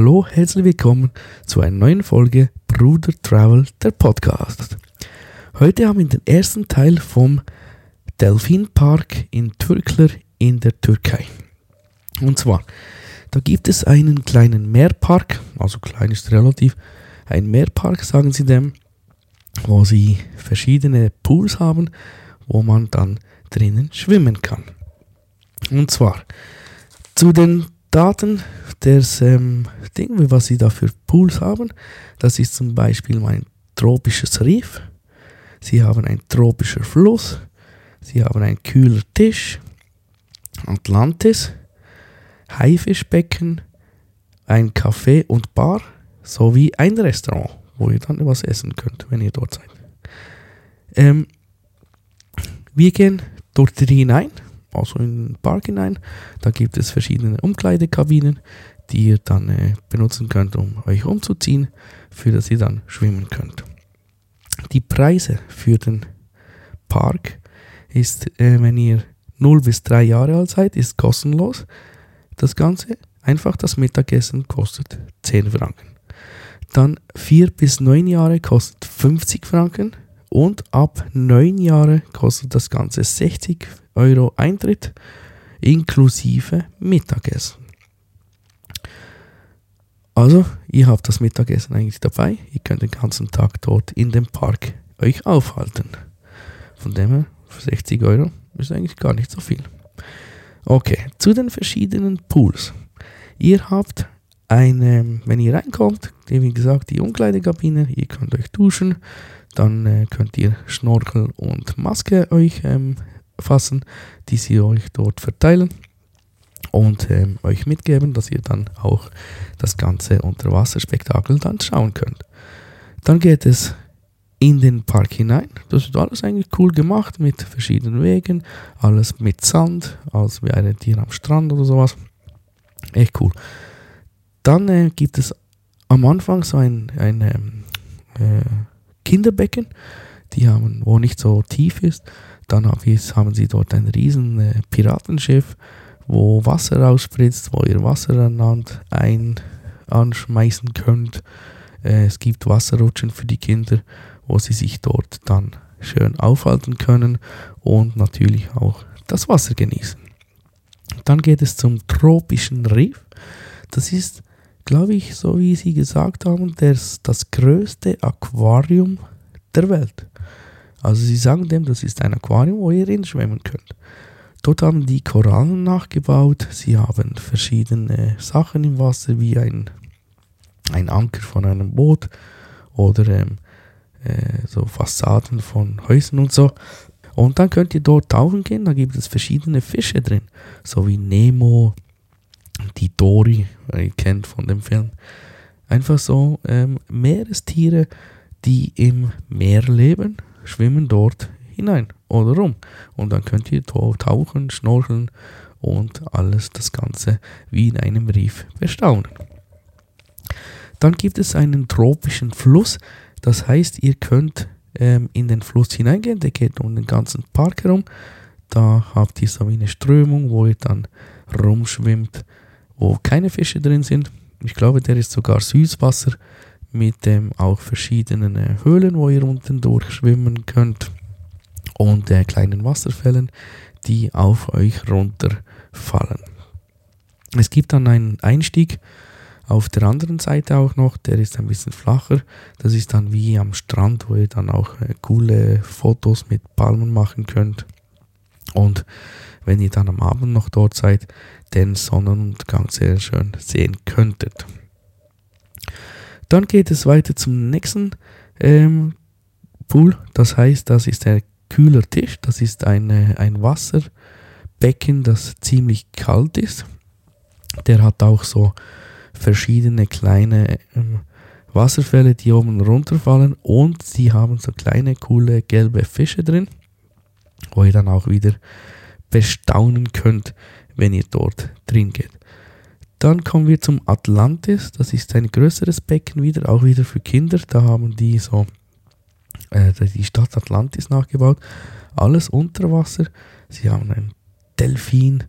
Hallo, herzlich willkommen zu einer neuen Folge Bruder Travel, der Podcast. Heute haben wir den ersten Teil vom Delfinpark in Türkler in der Türkei. Und zwar, da gibt es einen kleinen Meerpark, also klein ist relativ, ein Meerpark sagen sie dem, wo sie verschiedene Pools haben, wo man dann drinnen schwimmen kann. Und zwar zu den Daten des ähm, Ding, was sie da für Pools haben. Das ist zum Beispiel mein tropisches Riff. Sie haben ein tropischer Fluss. Sie haben ein kühler Tisch. Atlantis. Haifischbecken. Ein Café und Bar. Sowie ein Restaurant, wo ihr dann was essen könnt, wenn ihr dort seid. Ähm, wir gehen dort hinein also in den Park hinein. Da gibt es verschiedene Umkleidekabinen, die ihr dann äh, benutzen könnt, um euch umzuziehen, für das ihr dann schwimmen könnt. Die Preise für den Park ist, äh, wenn ihr 0 bis 3 Jahre alt seid, ist kostenlos. Das Ganze, einfach das Mittagessen kostet 10 Franken. Dann 4 bis 9 Jahre kostet 50 Franken und ab 9 Jahre kostet das Ganze 60 Euro Eintritt inklusive Mittagessen. Also, ihr habt das Mittagessen eigentlich dabei. Ihr könnt den ganzen Tag dort in dem Park euch aufhalten. Von dem her, für 60 Euro ist eigentlich gar nicht so viel. Okay, zu den verschiedenen Pools. Ihr habt eine, wenn ihr reinkommt, wie gesagt, die Umkleidekabine, ihr könnt euch duschen, dann äh, könnt ihr Schnorchel und Maske euch ähm, fassen, die sie euch dort verteilen und ähm, euch mitgeben, dass ihr dann auch das ganze Unterwasserspektakel dann schauen könnt. Dann geht es in den Park hinein. Das ist alles eigentlich cool gemacht mit verschiedenen Wegen, alles mit Sand, als wäre ihr am Strand oder sowas. Echt cool. Dann äh, gibt es am Anfang so ein, ein ähm, äh, Kinderbecken, die haben, wo nicht so tief ist. Dann haben sie dort ein riesen äh, Piratenschiff, wo Wasser rausspritzt, wo ihr Wasser an Land ein anschmeißen könnt. Äh, es gibt Wasserrutschen für die Kinder, wo sie sich dort dann schön aufhalten können und natürlich auch das Wasser genießen. Dann geht es zum tropischen Riff. Das ist, glaube ich, so wie Sie gesagt haben, das, das größte Aquarium der Welt. Also sie sagen dem, das ist ein Aquarium, wo ihr drin schwimmen könnt. Dort haben die Korallen nachgebaut. Sie haben verschiedene Sachen im Wasser, wie ein, ein Anker von einem Boot oder ähm, äh, so Fassaden von Häusern und so. Und dann könnt ihr dort tauchen gehen. Da gibt es verschiedene Fische drin, so wie Nemo, die Dory, kennt von dem Film. Einfach so ähm, Meerestiere, die im Meer leben schwimmen dort hinein oder rum. Und dann könnt ihr tauchen, schnorcheln und alles das Ganze wie in einem Riff bestaunen. Dann gibt es einen tropischen Fluss, das heißt, ihr könnt ähm, in den Fluss hineingehen, der geht um den ganzen Park herum. Da habt ihr so eine Strömung, wo ihr dann rumschwimmt, wo keine Fische drin sind. Ich glaube, der ist sogar Süßwasser mit ähm, auch verschiedenen äh, Höhlen, wo ihr unten durchschwimmen könnt und äh, kleinen Wasserfällen, die auf euch runterfallen. Es gibt dann einen Einstieg auf der anderen Seite auch noch, der ist ein bisschen flacher. Das ist dann wie am Strand, wo ihr dann auch äh, coole Fotos mit Palmen machen könnt. Und wenn ihr dann am Abend noch dort seid, den Sonnenuntergang sehr schön sehen könntet. Dann geht es weiter zum nächsten ähm, Pool. Das heißt, das ist ein kühler Tisch. Das ist eine, ein Wasserbecken, das ziemlich kalt ist. Der hat auch so verschiedene kleine ähm, Wasserfälle, die oben runterfallen. Und sie haben so kleine, coole gelbe Fische drin, wo ihr dann auch wieder bestaunen könnt, wenn ihr dort drin geht. Dann kommen wir zum Atlantis. Das ist ein größeres Becken wieder, auch wieder für Kinder. Da haben die so äh, die Stadt Atlantis nachgebaut. Alles unter Wasser. Sie haben einen Delfin,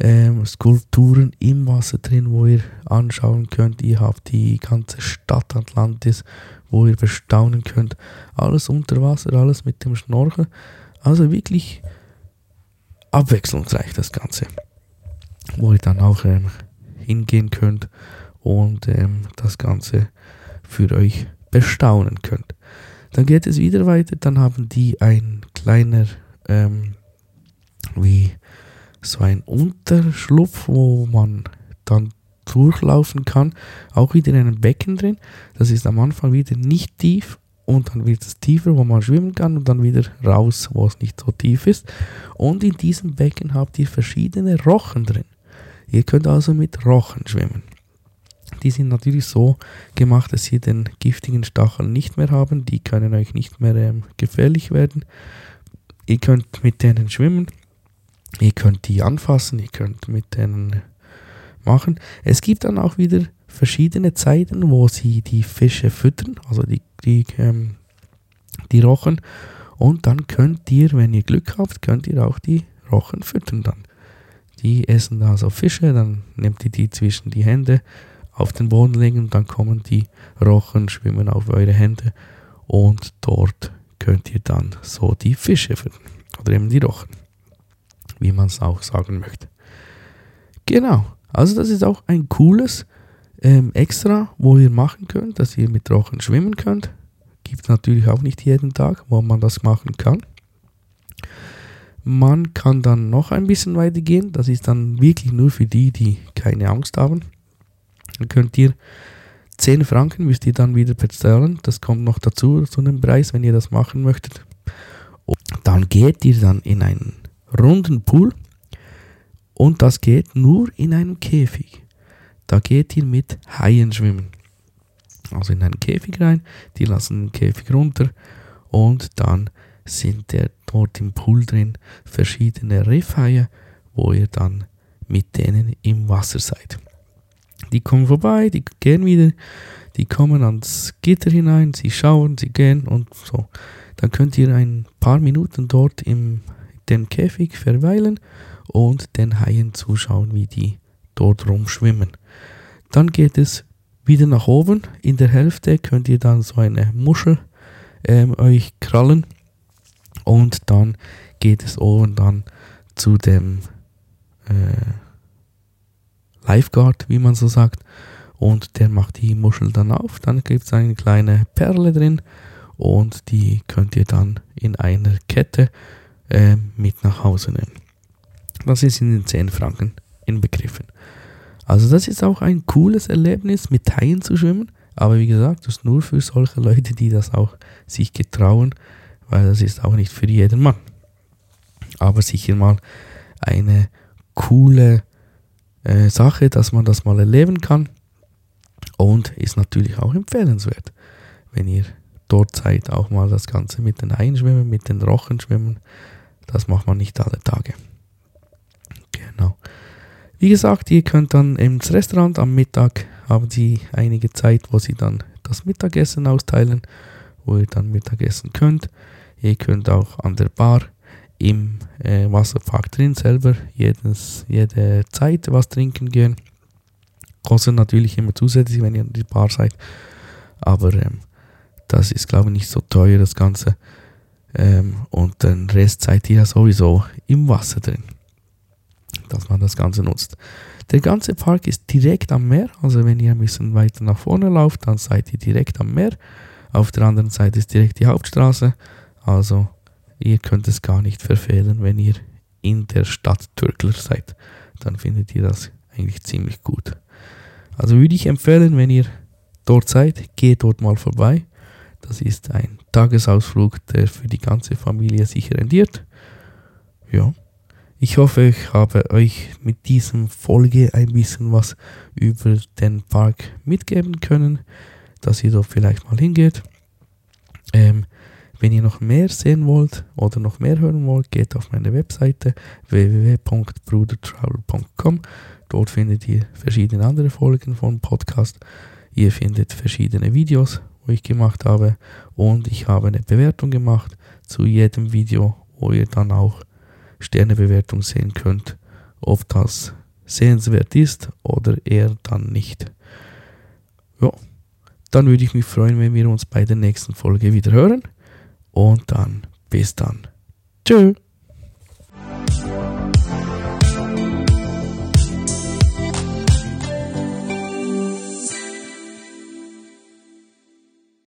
ähm, Skulpturen im Wasser drin, wo ihr anschauen könnt. Ihr habt die ganze Stadt Atlantis, wo ihr bestaunen könnt. Alles unter Wasser, alles mit dem Schnorchel. Also wirklich abwechslungsreich das Ganze. Wo ihr dann auch ähm, hingehen könnt und ähm, das Ganze für euch bestaunen könnt. Dann geht es wieder weiter, dann haben die ein kleiner, ähm, wie so ein Unterschlupf, wo man dann durchlaufen kann. Auch wieder in einem Becken drin. Das ist am Anfang wieder nicht tief und dann wird es tiefer, wo man schwimmen kann und dann wieder raus, wo es nicht so tief ist. Und in diesem Becken habt ihr verschiedene Rochen drin. Ihr könnt also mit Rochen schwimmen. Die sind natürlich so gemacht, dass sie den giftigen Stachel nicht mehr haben. Die können euch nicht mehr ähm, gefährlich werden. Ihr könnt mit denen schwimmen. Ihr könnt die anfassen. Ihr könnt mit denen machen. Es gibt dann auch wieder verschiedene Zeiten, wo sie die Fische füttern, also die, die, ähm, die Rochen. Und dann könnt ihr, wenn ihr Glück habt, könnt ihr auch die Rochen füttern dann. Die essen da so Fische, dann nehmt ihr die zwischen die Hände auf den Boden legen dann kommen die Rochen, schwimmen auf eure Hände und dort könnt ihr dann so die Fische füttern. Oder eben die Rochen, wie man es auch sagen möchte. Genau, also das ist auch ein cooles ähm, Extra, wo ihr machen könnt, dass ihr mit Rochen schwimmen könnt. Gibt natürlich auch nicht jeden Tag, wo man das machen kann. Man kann dann noch ein bisschen weiter gehen. Das ist dann wirklich nur für die, die keine Angst haben. Dann könnt ihr 10 Franken müsst ihr dann wieder bezahlen. Das kommt noch dazu zu einem Preis, wenn ihr das machen möchtet. Und dann geht ihr dann in einen runden Pool und das geht nur in einem Käfig. Da geht ihr mit Haien schwimmen. Also in einen Käfig rein, die lassen den Käfig runter und dann sind der dort im Pool drin verschiedene Riffhaie, wo ihr dann mit denen im Wasser seid. Die kommen vorbei, die gehen wieder, die kommen ans Gitter hinein, sie schauen, sie gehen und so. Dann könnt ihr ein paar Minuten dort im dem Käfig verweilen und den Haien zuschauen, wie die dort rumschwimmen. Dann geht es wieder nach oben. In der Hälfte könnt ihr dann so eine Muschel ähm, euch krallen und dann geht es oben dann zu dem äh, Lifeguard, wie man so sagt. Und der macht die Muschel dann auf. Dann gibt es eine kleine Perle drin und die könnt ihr dann in einer Kette äh, mit nach Hause nehmen. Das ist in den 10 Franken inbegriffen. Also das ist auch ein cooles Erlebnis, mit Haien zu schwimmen. Aber wie gesagt, das ist nur für solche Leute, die das auch sich getrauen, weil das ist auch nicht für jeden Mann. Aber sicher mal eine coole äh, Sache, dass man das mal erleben kann. Und ist natürlich auch empfehlenswert, wenn ihr dort seid, auch mal das Ganze mit den Haien schwimmen, mit den Rochen schwimmen. Das macht man nicht alle Tage. Genau. Wie gesagt, ihr könnt dann ins Restaurant am Mittag haben sie einige Zeit, wo sie dann das Mittagessen austeilen, wo ihr dann Mittagessen könnt. Ihr könnt auch an der Bar im äh, Wasserpark drin selber jedes, jede Zeit was trinken gehen. Kostet natürlich immer zusätzlich, wenn ihr an die Bar seid. Aber ähm, das ist, glaube ich, nicht so teuer, das Ganze. Ähm, und den Rest seid ihr ja sowieso im Wasser drin. Dass man das Ganze nutzt. Der ganze Park ist direkt am Meer. Also wenn ihr ein bisschen weiter nach vorne lauft, dann seid ihr direkt am Meer. Auf der anderen Seite ist direkt die Hauptstraße. Also ihr könnt es gar nicht verfehlen, wenn ihr in der Stadt Türkler seid. Dann findet ihr das eigentlich ziemlich gut. Also würde ich empfehlen, wenn ihr dort seid, geht dort mal vorbei. Das ist ein Tagesausflug, der für die ganze Familie sich rendiert. Ja. Ich hoffe, ich habe euch mit diesem Folge ein bisschen was über den Park mitgeben können, dass ihr dort vielleicht mal hingeht. Ähm, wenn ihr noch mehr sehen wollt oder noch mehr hören wollt, geht auf meine Webseite www.brudertravel.com. Dort findet ihr verschiedene andere Folgen vom Podcast. Ihr findet verschiedene Videos, wo ich gemacht habe und ich habe eine Bewertung gemacht zu jedem Video, wo ihr dann auch Sternebewertung sehen könnt ob das sehenswert ist oder eher dann nicht. Ja, dann würde ich mich freuen, wenn wir uns bei der nächsten Folge wieder hören. Und dann bis dann. Tschüss.